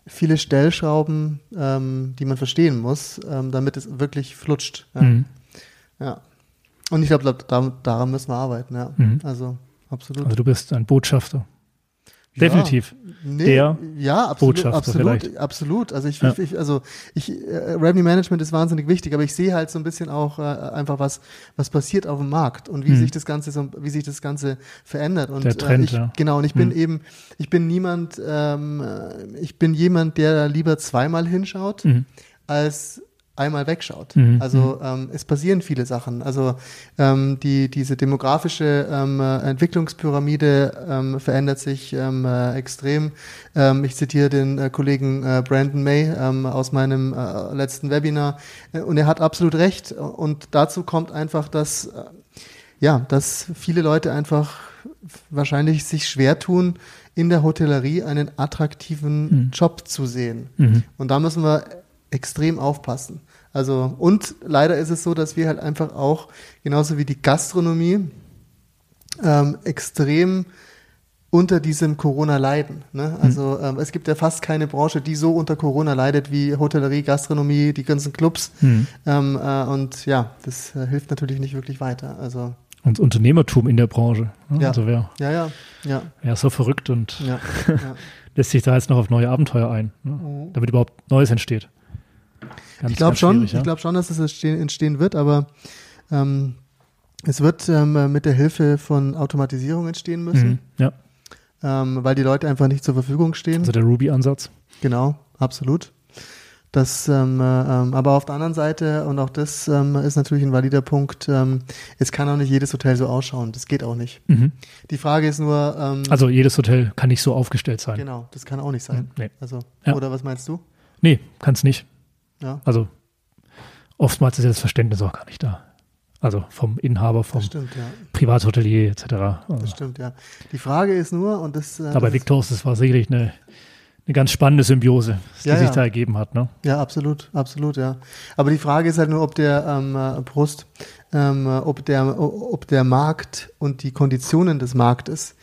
viele Stellschrauben, ähm, die man verstehen muss, ähm, damit es wirklich flutscht. Ja. Mhm. ja. Und ich glaube, da, daran müssen wir arbeiten, ja. Mhm. Also, absolut. Also du bist ein Botschafter. Definitiv. Ja, nee, der ja, absolut, Botschafter absolut, vielleicht. absolut. Also ich, ja. ich also ich, äh, Revenue Management ist wahnsinnig wichtig, aber ich sehe halt so ein bisschen auch äh, einfach was, was passiert auf dem Markt und wie hm. sich das Ganze so, wie sich das Ganze verändert. Und der Trend, äh, ich, ja. genau. Und ich bin hm. eben, ich bin niemand, ähm, ich bin jemand, der lieber zweimal hinschaut, hm. als einmal wegschaut. Mhm. Also mhm. ähm, es passieren viele Sachen. Also ähm, die, diese demografische ähm, äh, Entwicklungspyramide ähm, verändert sich ähm, äh, extrem. Ähm, ich zitiere den äh, Kollegen äh, Brandon May ähm, aus meinem äh, letzten Webinar äh, und er hat absolut recht. Und dazu kommt einfach, dass äh, ja, dass viele Leute einfach wahrscheinlich sich schwer tun, in der Hotellerie einen attraktiven mhm. Job zu sehen. Mhm. Und da müssen wir extrem aufpassen. Also, und leider ist es so, dass wir halt einfach auch, genauso wie die Gastronomie, ähm, extrem unter diesem Corona leiden. Ne? Also mhm. ähm, es gibt ja fast keine Branche, die so unter Corona leidet wie Hotellerie, Gastronomie, die ganzen Clubs. Mhm. Ähm, äh, und ja, das äh, hilft natürlich nicht wirklich weiter. Also und Unternehmertum in der Branche. Ne? Ja. Also wer, ja, ja, ja. Wer ist so verrückt und ja, <laughs> ja. lässt sich da jetzt noch auf neue Abenteuer ein, ne? mhm. damit überhaupt Neues entsteht. Ganz, ich glaube schon, ja? ich glaube schon, dass es entstehen, entstehen wird, aber ähm, es wird ähm, mit der Hilfe von Automatisierung entstehen müssen. Mhm, ja. Ähm, weil die Leute einfach nicht zur Verfügung stehen. Also der Ruby-Ansatz. Genau, absolut. Das, ähm, äh, ähm, aber auf der anderen Seite, und auch das ähm, ist natürlich ein valider Punkt, ähm, es kann auch nicht jedes Hotel so ausschauen. Das geht auch nicht. Mhm. Die Frage ist nur. Ähm, also jedes Hotel kann nicht so aufgestellt sein. Genau, das kann auch nicht sein. Mhm, nee. Also, ja. Oder was meinst du? Nee, kann es nicht. Ja. Also oftmals ist ja das Verständnis auch gar nicht da. Also vom Inhaber, vom stimmt, ja. Privathotelier etc. Also. Das stimmt, ja. Die Frage ist nur, und das. Äh, bei Victors, das war sicherlich eine, eine ganz spannende Symbiose, die ja, sich ja. da ergeben hat. Ne? Ja, absolut, absolut, ja. Aber die Frage ist halt nur, ob der ähm, äh, Brust, ähm, ob, der, ob der Markt und die Konditionen des Marktes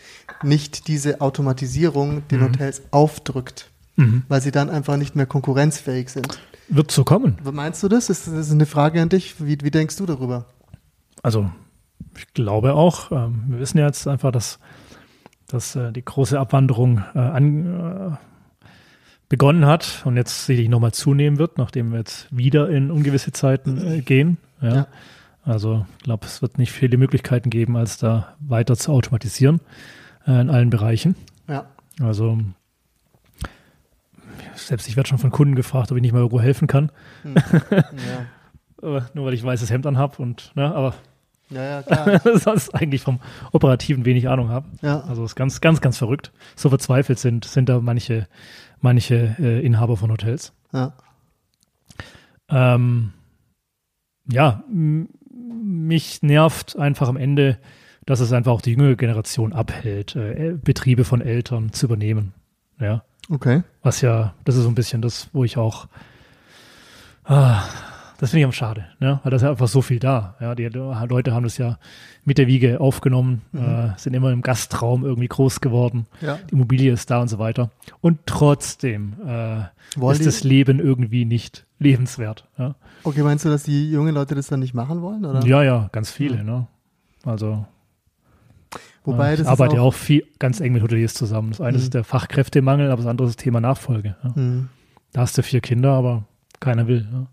nicht diese Automatisierung den mhm. Hotels aufdrückt mhm. weil sie dann einfach nicht mehr konkurrenzfähig sind. Wird so kommen. Meinst du das? Das ist eine Frage an dich. Wie, wie denkst du darüber? Also, ich glaube auch. Ähm, wir wissen ja jetzt einfach, dass, dass äh, die große Abwanderung äh, an, äh, begonnen hat und jetzt sicherlich nochmal zunehmen wird, nachdem wir jetzt wieder in ungewisse Zeiten äh, gehen. Ja. ja. Also ich glaube, es wird nicht viele Möglichkeiten geben, als da weiter zu automatisieren äh, in allen Bereichen. Ja. Also selbst ich werde schon von Kunden gefragt, ob ich nicht mal irgendwo helfen kann. Hm. <laughs> Ja. nur weil ich weißes Hemd anhab und, ne, aber ja, ja, klar. <laughs> sonst eigentlich vom Operativen wenig Ahnung habe. Ja. Also ist ganz, ganz, ganz verrückt. So verzweifelt sind, sind da manche, manche äh, Inhaber von Hotels. Ja. Ähm, ja, mich nervt einfach am Ende, dass es einfach auch die jüngere Generation abhält, äh, Betriebe von Eltern zu übernehmen. Ja. Okay. Was ja, das ist so ein bisschen das, wo ich auch, ah, das finde ich am schade, ne? weil da ist ja einfach so viel da. Ja, die Leute haben das ja mit der Wiege aufgenommen, mhm. äh, sind immer im Gastraum irgendwie groß geworden. Ja. Die Immobilie ist da und so weiter. Und trotzdem äh, ist das Leben irgendwie nicht lebenswert. Ja? Okay, meinst du, dass die jungen Leute das dann nicht machen wollen? Oder? Ja, ja, ganz viele. Mhm. Ne? Also Wobei ich arbeite ja auch, auch viel, ganz eng mit Hoteliers zusammen. Das eine mhm. ist der Fachkräftemangel, aber das andere ist das Thema Nachfolge. Ja. Mhm. Da hast du vier Kinder, aber keiner will. Ja.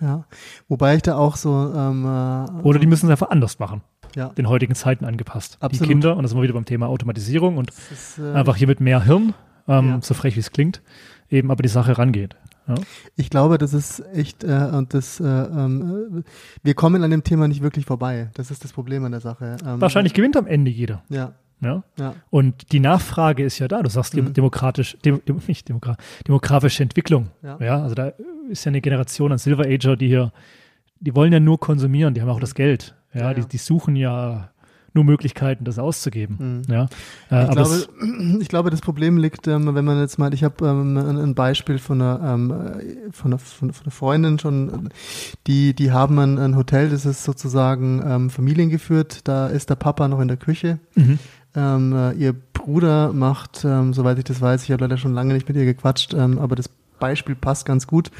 Ja, wobei ich da auch so. Ähm, äh, Oder die müssen es einfach anders machen. Ja. Den heutigen Zeiten angepasst. Absolut. Die Kinder, und das sind wir wieder beim Thema Automatisierung und ist, äh, einfach hier mit mehr Hirn, ähm, so frech wie es klingt, eben aber die Sache rangeht. Ja. Ich glaube, das ist echt, äh, und das, äh, äh, wir kommen an dem Thema nicht wirklich vorbei. Das ist das Problem an der Sache. Ähm, Wahrscheinlich gewinnt am Ende jeder. Ja. Ja? ja. Und die Nachfrage ist ja da. Du sagst mhm. demokratisch, dem, dem, nicht demokra demografische Entwicklung. Ja. ja. Also da ist ja eine Generation an Silver Ager, die hier, die wollen ja nur konsumieren, die haben auch das Geld. Ja, ja, Die, die suchen ja nur Möglichkeiten, das auszugeben. Mhm. Ja, äh, ich, glaube, <clears throat> ich glaube, das Problem liegt, ähm, wenn man jetzt mal, ich habe ähm, ein, Beispiel von einer, ähm, von, einer, von, einer Freundin schon, die, die haben ein, ein Hotel, das ist sozusagen ähm, familiengeführt, da ist der Papa noch in der Küche. Mhm. Ähm, äh, ihr Bruder macht, ähm, soweit ich das weiß, ich habe leider schon lange nicht mit ihr gequatscht, aber das Beispiel passt ganz gut.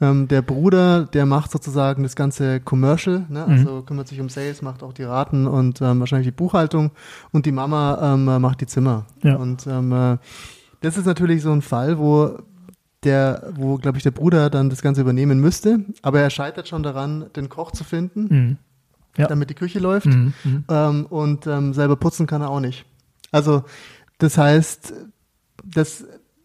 Ähm, der Bruder, der macht sozusagen das ganze Commercial, ne? also mhm. kümmert sich um Sales, macht auch die Raten und ähm, wahrscheinlich die Buchhaltung und die Mama ähm, macht die Zimmer. Ja. Und ähm, äh, das ist natürlich so ein Fall, wo der, wo, glaube ich, der Bruder dann das Ganze übernehmen müsste, aber er scheitert schon daran, den Koch zu finden. Mhm ja. damit die Küche läuft. Mhm, mhm, ähm, und ähm, selber putzen kann er auch nicht. Also das heißt, das,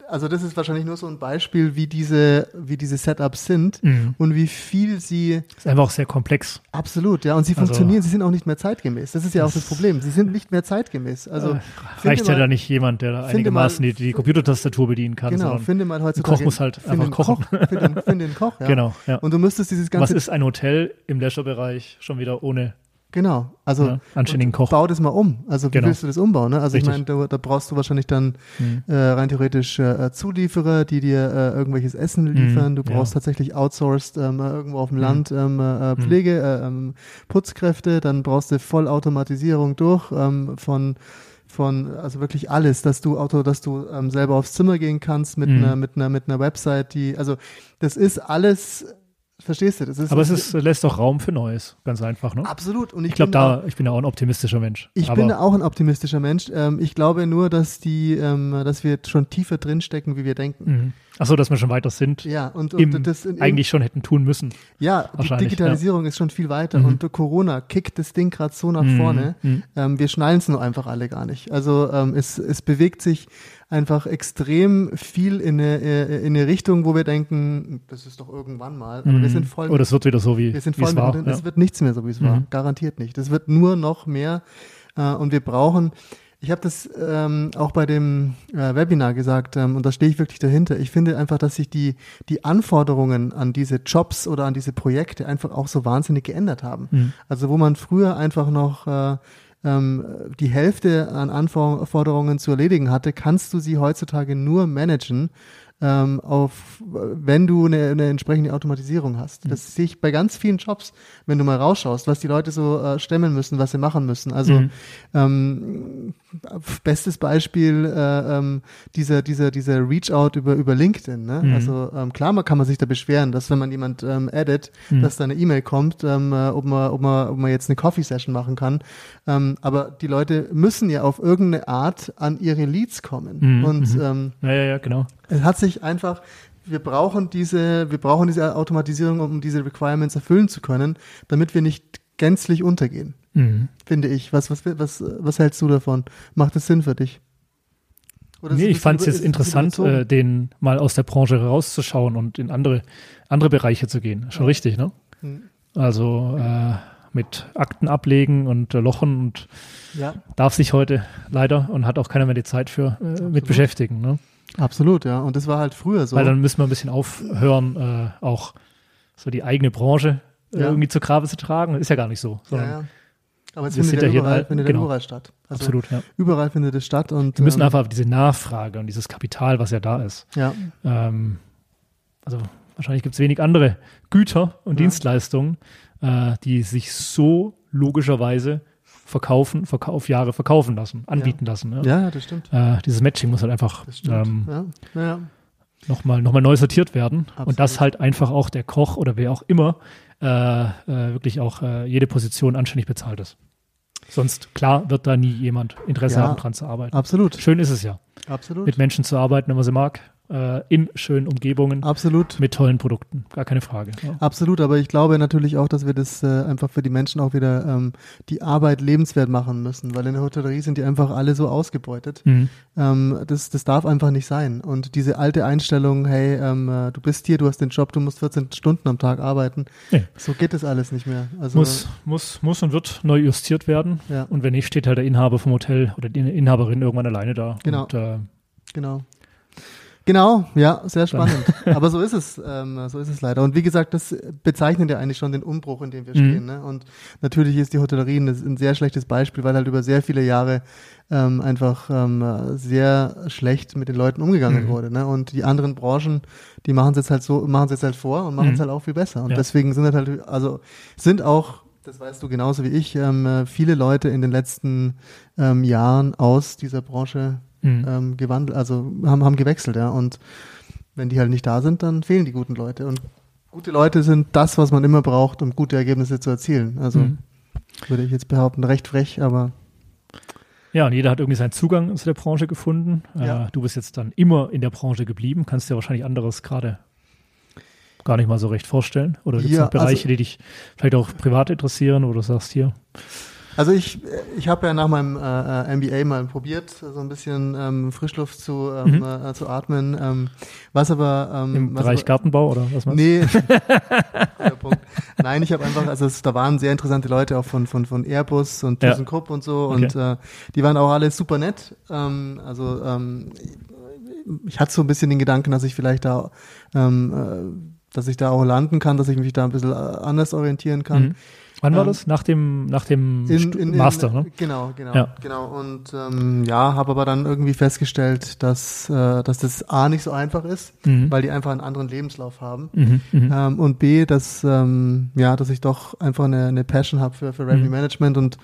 also das ist wahrscheinlich nur so ein Beispiel, wie diese, wie diese Setups sind mhm. und wie viel sie. Ist einfach auch sehr komplex. Absolut, ja. Und sie also, funktionieren, sie sind auch nicht mehr zeitgemäß. Das ist ja auch das Problem. Sie sind nicht mehr zeitgemäß. Also äh, reicht ja da nicht jemand, der da einigermaßen mal, die, die Computertastatur bedienen kann. Genau, finde mal heutzutage. Ein Koch muss halt einfach kochen. Koch, finde, finde einen Koch, ja. <laughs> Genau, ja. Und du müsstest dieses ganze. Was ist ein Hotel im Leisure-Bereich schon wieder ohne Genau, also ja, anständigen Koch. Bau das mal um. Also wie genau. willst du das umbauen? Ne? Also Richtig. ich meine, da, da, brauchst du wahrscheinlich dann mhm. äh, rein theoretisch äh, Zulieferer, die dir äh, irgendwelches Essen mhm. liefern. Du brauchst ja. tatsächlich outsourced ähm, irgendwo auf dem mhm. Land ähm, äh, mhm. Pflege, äh, ähm, Putzkräfte. Dann brauchst du Vollautomatisierung durch ähm, von von also wirklich alles, dass du Auto, dass du ähm, selber aufs Zimmer gehen kannst mit mhm. einer mit einer mit einer Website, die also das ist alles Verstehst du? Das ist, aber es ist, lässt doch Raum für Neues, ganz einfach, ne? Absolut. Und ich, ich glaube, da, ich bin ja auch ein optimistischer Mensch. Ich bin auch ein optimistischer Mensch. Ähm, ich glaube nur, dass die, ähm, dass wir schon tiefer drinstecken, wie wir denken. Mhm. Achso, dass wir schon weiter sind. Ja, und, und im, das in, eigentlich schon hätten tun müssen. Ja, die Digitalisierung ja. ist schon viel weiter mhm. und Corona kickt das Ding gerade so nach mhm. vorne. Mhm. Ähm, wir schnallen es nur einfach alle gar nicht. Also ähm, es, es bewegt sich einfach extrem viel in eine, äh, in eine Richtung, wo wir denken, das ist doch irgendwann mal. Aber mhm. wir sind voll. Oder oh, es wird wieder so wie wir sind voll es war. Ja. Es wird nichts mehr so wie es mhm. war. Garantiert nicht. Es wird nur noch mehr. Äh, und wir brauchen. Ich habe das ähm, auch bei dem äh, Webinar gesagt ähm, und da stehe ich wirklich dahinter. Ich finde einfach, dass sich die, die Anforderungen an diese Jobs oder an diese Projekte einfach auch so wahnsinnig geändert haben. Mhm. Also wo man früher einfach noch äh, ähm, die Hälfte an Anforderungen zu erledigen hatte, kannst du sie heutzutage nur managen, ähm, auf, wenn du eine, eine entsprechende Automatisierung hast. Mhm. Das sehe ich bei ganz vielen Jobs, wenn du mal rausschaust, was die Leute so äh, stemmen müssen, was sie machen müssen. Also mhm. ähm, bestes Beispiel äh, ähm, dieser dieser dieser Reach-out über über LinkedIn. Ne? Mhm. Also ähm, klar, man kann man sich da beschweren, dass wenn man jemand ähm, addet, mhm. dass da eine E-Mail kommt, ähm, äh, ob man ob man ob man jetzt eine Coffee-Session machen kann. Ähm, aber die Leute müssen ja auf irgendeine Art an ihre Leads kommen. Mhm. Und mhm. ähm, ja ja ja genau Es hat sich einfach, wir brauchen diese, wir brauchen diese Automatisierung, um diese Requirements erfüllen zu können, damit wir nicht gänzlich untergehen. Mhm. Finde ich. Was, was, was, was hältst du davon? Macht es Sinn für dich? Oder nee, ich fand es jetzt interessant, äh, den mal aus der Branche rauszuschauen und in andere, andere Bereiche zu gehen. Schon ja. richtig, ne? Mhm. Also äh, mit Akten ablegen und äh, Lochen und ja. darf sich heute leider und hat auch keiner mehr die Zeit für äh, mit beschäftigen. Ne? Absolut, ja. Und das war halt früher so. Weil dann müssen wir ein bisschen aufhören, äh, auch so die eigene Branche ja. irgendwie zur Grabe zu tragen. Ist ja gar nicht so. Ja, ja. Aber es findet, ja überall, findet genau. überall statt. Also Absolut, ja. Überall findet es statt. Und, wir müssen ähm, einfach diese Nachfrage und dieses Kapital, was ja da ist. Ja. Ähm, also wahrscheinlich gibt es wenig andere Güter und ja. Dienstleistungen, äh, die sich so logischerweise verkaufen, verkauf Jahre verkaufen lassen, anbieten ja. lassen. Ja, ja das stimmt. Äh, dieses Matching muss halt einfach ähm, nochmal noch mal neu sortiert werden. Absolut. Und das halt einfach auch der Koch oder wer auch immer äh, äh, wirklich auch äh, jede Position anständig bezahlt ist. Sonst, klar, wird da nie jemand Interesse haben, dran zu arbeiten. Absolut. Schön ist es ja. Absolut. Mit Menschen zu arbeiten, wenn man sie mag äh, in schönen Umgebungen. Absolut. Mit tollen Produkten. Gar keine Frage. Ja. Absolut, aber ich glaube natürlich auch, dass wir das äh, einfach für die Menschen auch wieder ähm, die Arbeit lebenswert machen müssen, weil in der Hotellerie sind die einfach alle so ausgebeutet. Mhm. Ähm, das, das darf einfach nicht sein. Und diese alte Einstellung, hey, ähm, äh, du bist hier, du hast den Job, du musst 14 Stunden am Tag arbeiten. Nee. So geht das alles nicht mehr. Also, muss, muss, muss und wird neu justiert werden. Ja. Und wenn nicht, steht halt der Inhaber vom Hotel oder die Inhaberin irgendwann alleine da. Genau. Und, äh, genau. Genau, ja, sehr spannend. Aber so ist es, ähm, so ist es leider. Und wie gesagt, das bezeichnet ja eigentlich schon den Umbruch, in dem wir mhm. stehen. Ne? Und natürlich ist die Hotellerie ein, sehr schlechtes Beispiel, weil halt über sehr viele Jahre ähm, einfach ähm, sehr schlecht mit den Leuten umgegangen mhm. wurde. Ne? Und die anderen Branchen, die machen es jetzt halt so, machen es jetzt halt vor und machen es mhm. halt auch viel besser. Und ja. deswegen sind halt, also sind auch das weißt du genauso wie ich, ähm, viele Leute in den letzten ähm, Jahren aus dieser Branche mhm. ähm, gewandelt, also haben, haben gewechselt, ja. Und wenn die halt nicht da sind, dann fehlen die guten Leute. Und gute Leute sind das, was man immer braucht, um gute Ergebnisse zu erzielen. Also mhm. würde ich jetzt behaupten, recht frech, aber. Ja, und jeder hat irgendwie seinen Zugang zu der Branche gefunden. Äh, ja. Äh, du bist jetzt dann immer in der Branche geblieben, kannst dir wahrscheinlich anderes gerade gar nicht mal so recht vorstellen. Oder gibt es ja, noch Bereiche, also, die dich vielleicht auch privat interessieren, wo du sagst hier? Also ich, ich habe ja nach meinem äh, MBA mal probiert, so ein bisschen ähm, Frischluft zu, ähm, mhm. äh, zu atmen. Ähm, was aber ähm, im was Bereich aber, Gartenbau oder was meinst Nee. <laughs> Nein, ich habe einfach, also es, da waren sehr interessante Leute auch von von von Airbus und ThyssenKrupp ja. und so okay. und äh, die waren auch alle super nett. Ähm, also ähm, ich hatte so ein bisschen den Gedanken, dass ich vielleicht da ähm, äh, dass ich da auch landen kann, dass ich mich da ein bisschen äh, anders orientieren kann. Mhm. Wann war ähm, das? Nach dem, nach dem in, in, Master, ne? Genau, genau, ja. genau. Und ähm, ja, habe aber dann irgendwie festgestellt, dass, äh, dass das A nicht so einfach ist, mhm. weil die einfach einen anderen Lebenslauf haben. Mhm, mhm. ähm, und B, dass ähm, ja, dass ich doch einfach eine, eine Passion habe für, für Revenue mhm. Management und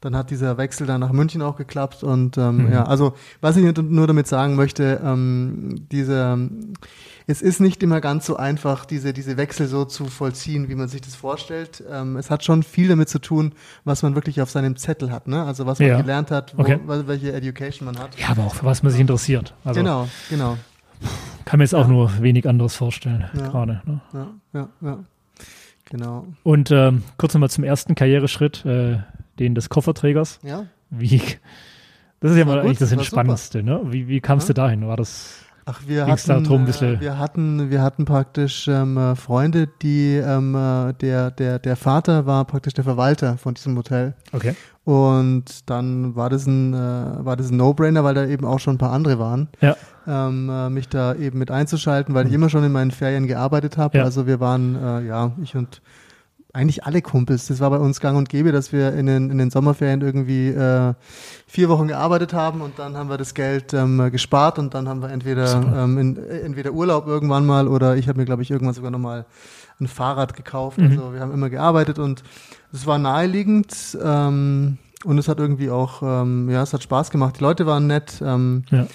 dann hat dieser Wechsel dann nach München auch geklappt und ähm, mhm. ja, also was ich nur damit sagen möchte, ähm, diese es ist nicht immer ganz so einfach, diese, diese Wechsel so zu vollziehen, wie man sich das vorstellt. Ähm, es hat schon viel damit zu tun, was man wirklich auf seinem Zettel hat, ne? Also was man ja. gelernt hat, wo, okay. welche Education man hat. Ja, aber auch für was man sich interessiert. Also, genau, genau. Kann mir jetzt auch nur wenig anderes vorstellen, ja. gerade. Ne? Ja, ja, ja. Genau. Und ähm, kurz nochmal zum ersten Karriereschritt, äh, den des Kofferträgers. Ja. Wie, das ist ja mal eigentlich das Entspannendste, ne? Wie, wie kamst ja. du dahin? War das Ach, wir hatten, darum, äh, wir hatten, wir hatten praktisch ähm, äh, Freunde, die ähm, äh, der der der Vater war praktisch der Verwalter von diesem Hotel. Okay. Und dann war das ein äh, war das ein No-Brainer, weil da eben auch schon ein paar andere waren. Ja. Ähm, äh, mich da eben mit einzuschalten, weil ich mhm. immer schon in meinen Ferien gearbeitet habe. Ja. Also wir waren äh, ja ich und eigentlich alle Kumpels. Das war bei uns gang und gäbe, dass wir in den, in den Sommerferien irgendwie äh, vier Wochen gearbeitet haben und dann haben wir das Geld ähm, gespart und dann haben wir entweder, ähm, in, entweder Urlaub irgendwann mal oder ich habe mir, glaube ich, irgendwann sogar nochmal ein Fahrrad gekauft. Mhm. Also wir haben immer gearbeitet und es war naheliegend ähm, und es hat irgendwie auch, ähm, ja, es hat Spaß gemacht. Die Leute waren nett ähm, ja.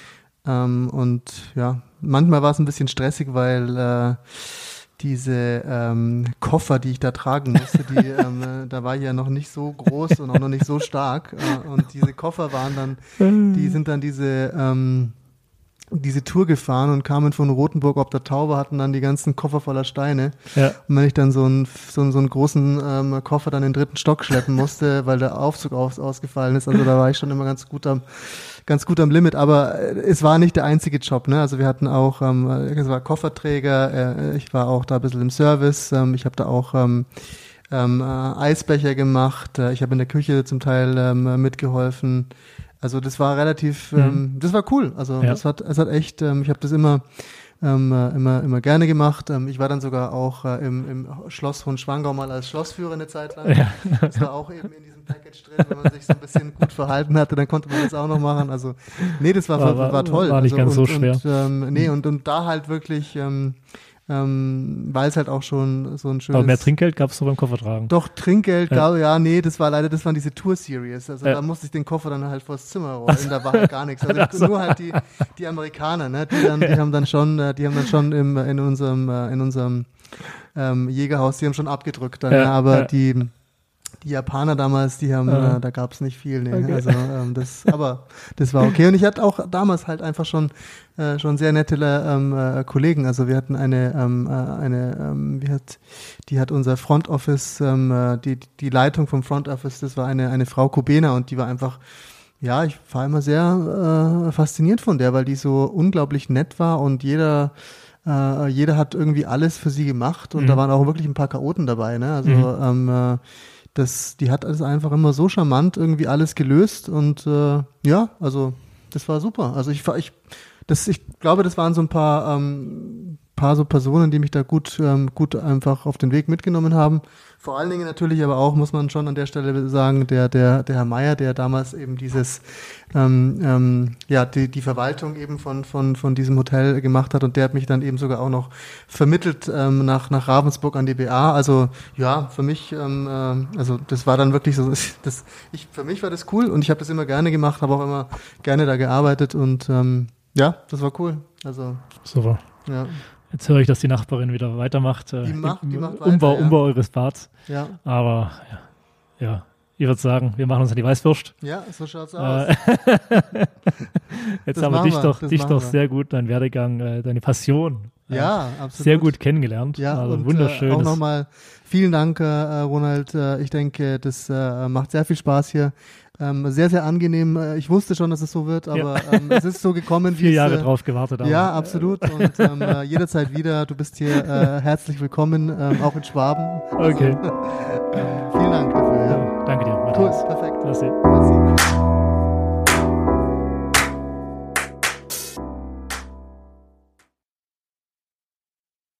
ähm, und ja, manchmal war es ein bisschen stressig, weil äh, diese ähm, Koffer, die ich da tragen musste, die, <laughs> ähm, äh, da war ich ja noch nicht so groß und auch noch nicht so stark. Äh, und diese Koffer waren dann, die sind dann diese, ähm, diese Tour gefahren und kamen von Rothenburg ob der Taube, hatten dann die ganzen Koffer voller Steine. Ja. Und wenn ich dann so einen, so, so einen großen ähm, Koffer dann in den dritten Stock schleppen musste, weil der Aufzug aus, ausgefallen ist, also da war ich schon immer ganz gut am, ganz gut am Limit. Aber äh, es war nicht der einzige Job. Ne? Also wir hatten auch, ähm, es war Kofferträger, äh, ich war auch da ein bisschen im Service, ähm, ich habe da auch ähm, ähm, äh, Eisbecher gemacht, äh, ich habe in der Küche zum Teil ähm, mitgeholfen. Also das war relativ, mhm. ähm, das war cool. Also ja. das hat, es hat echt, ähm, ich habe das immer, ähm, äh, immer, immer gerne gemacht. Ähm, ich war dann sogar auch äh, im, im Schloss von Schwangau mal als Schlossführer eine Zeit lang. Ja. Das war auch eben in diesem Package drin, wenn man sich so ein bisschen gut verhalten hatte, dann konnte man das auch noch machen. Also nee, das war, war, war, war toll. War nicht also, ganz und, so schwer. Und, ähm, nee, und, und da halt wirklich ähm, ähm, weil es halt auch schon so ein schönes. Aber mehr Trinkgeld gab es doch beim Koffertragen. Doch, Trinkgeld ja. gab ja, nee, das war leider, das waren diese Tour-Series. Also ja. da musste ich den Koffer dann halt vors Zimmer rollen, da war halt gar nichts. Also, <laughs> also. nur halt die, die Amerikaner, ne? Die, dann, die haben dann schon, äh, die haben dann schon im, in unserem, äh, in unserem ähm, Jägerhaus, die haben schon abgedrückt dann, ja, ne? aber die die Japaner damals, die haben, äh, da gab es nicht viel. Nee. Okay. Also ähm, das, aber das war okay. Und ich hatte auch damals halt einfach schon äh, schon sehr nette ähm, äh, Kollegen. Also wir hatten eine, ähm, äh, eine, ähm, wie hat, die hat unser Front Office, ähm, äh, die die Leitung vom Front Office, das war eine eine Frau Kubena und die war einfach ja, ich war immer sehr äh, fasziniert von der, weil die so unglaublich nett war und jeder äh, jeder hat irgendwie alles für sie gemacht und mhm. da waren auch wirklich ein paar Chaoten dabei. Ne? Also mhm. ähm, äh, das, die hat alles einfach immer so charmant irgendwie alles gelöst und äh, ja, also das war super. Also ich, ich, das, ich glaube, das waren so ein paar, ähm, paar so Personen, die mich da gut, ähm, gut einfach auf den Weg mitgenommen haben. Vor allen Dingen natürlich aber auch, muss man schon an der Stelle sagen, der, der, der Herr Meier, der damals eben dieses, ähm, ähm, ja, die, die Verwaltung eben von, von, von diesem Hotel gemacht hat und der hat mich dann eben sogar auch noch vermittelt ähm, nach, nach Ravensburg an die BA. Also ja, für mich, ähm, äh, also das war dann wirklich so, <laughs> das, ich, für mich war das cool und ich habe das immer gerne gemacht, habe auch immer gerne da gearbeitet und ähm, ja, das war cool. Also super. Ja. Jetzt höre ich, dass die Nachbarin wieder weitermacht. Äh, die macht, die macht Umbau, weiter, ja. Umbau eures Bads. Ja. Aber ja, ja. ich würde sagen, wir machen uns an die Weißwurst. Ja, so schaut's äh, aus. <laughs> Jetzt das haben wir dich wir, doch, dich doch sehr gut, dein Werdegang, äh, deine Passion. Ja, absolut. Sehr gut kennengelernt. Ja, also und wunderschön. Äh, auch nochmal vielen Dank, äh, Ronald. Äh, ich denke, das macht sehr viel Spaß hier. Ähm, sehr, sehr angenehm. Äh, ich wusste schon, dass es so wird, aber ja. ähm, es ist so gekommen. <laughs> Vier Jahre äh, drauf gewartet. Aber. Ja, absolut. Und ähm, äh, jederzeit wieder. Du bist hier äh, herzlich willkommen, ähm, auch in Schwaben. Okay. Also, <laughs> vielen Dank dafür. Ja. Danke dir, Matthias. Cool, perfekt. Merci. Merci.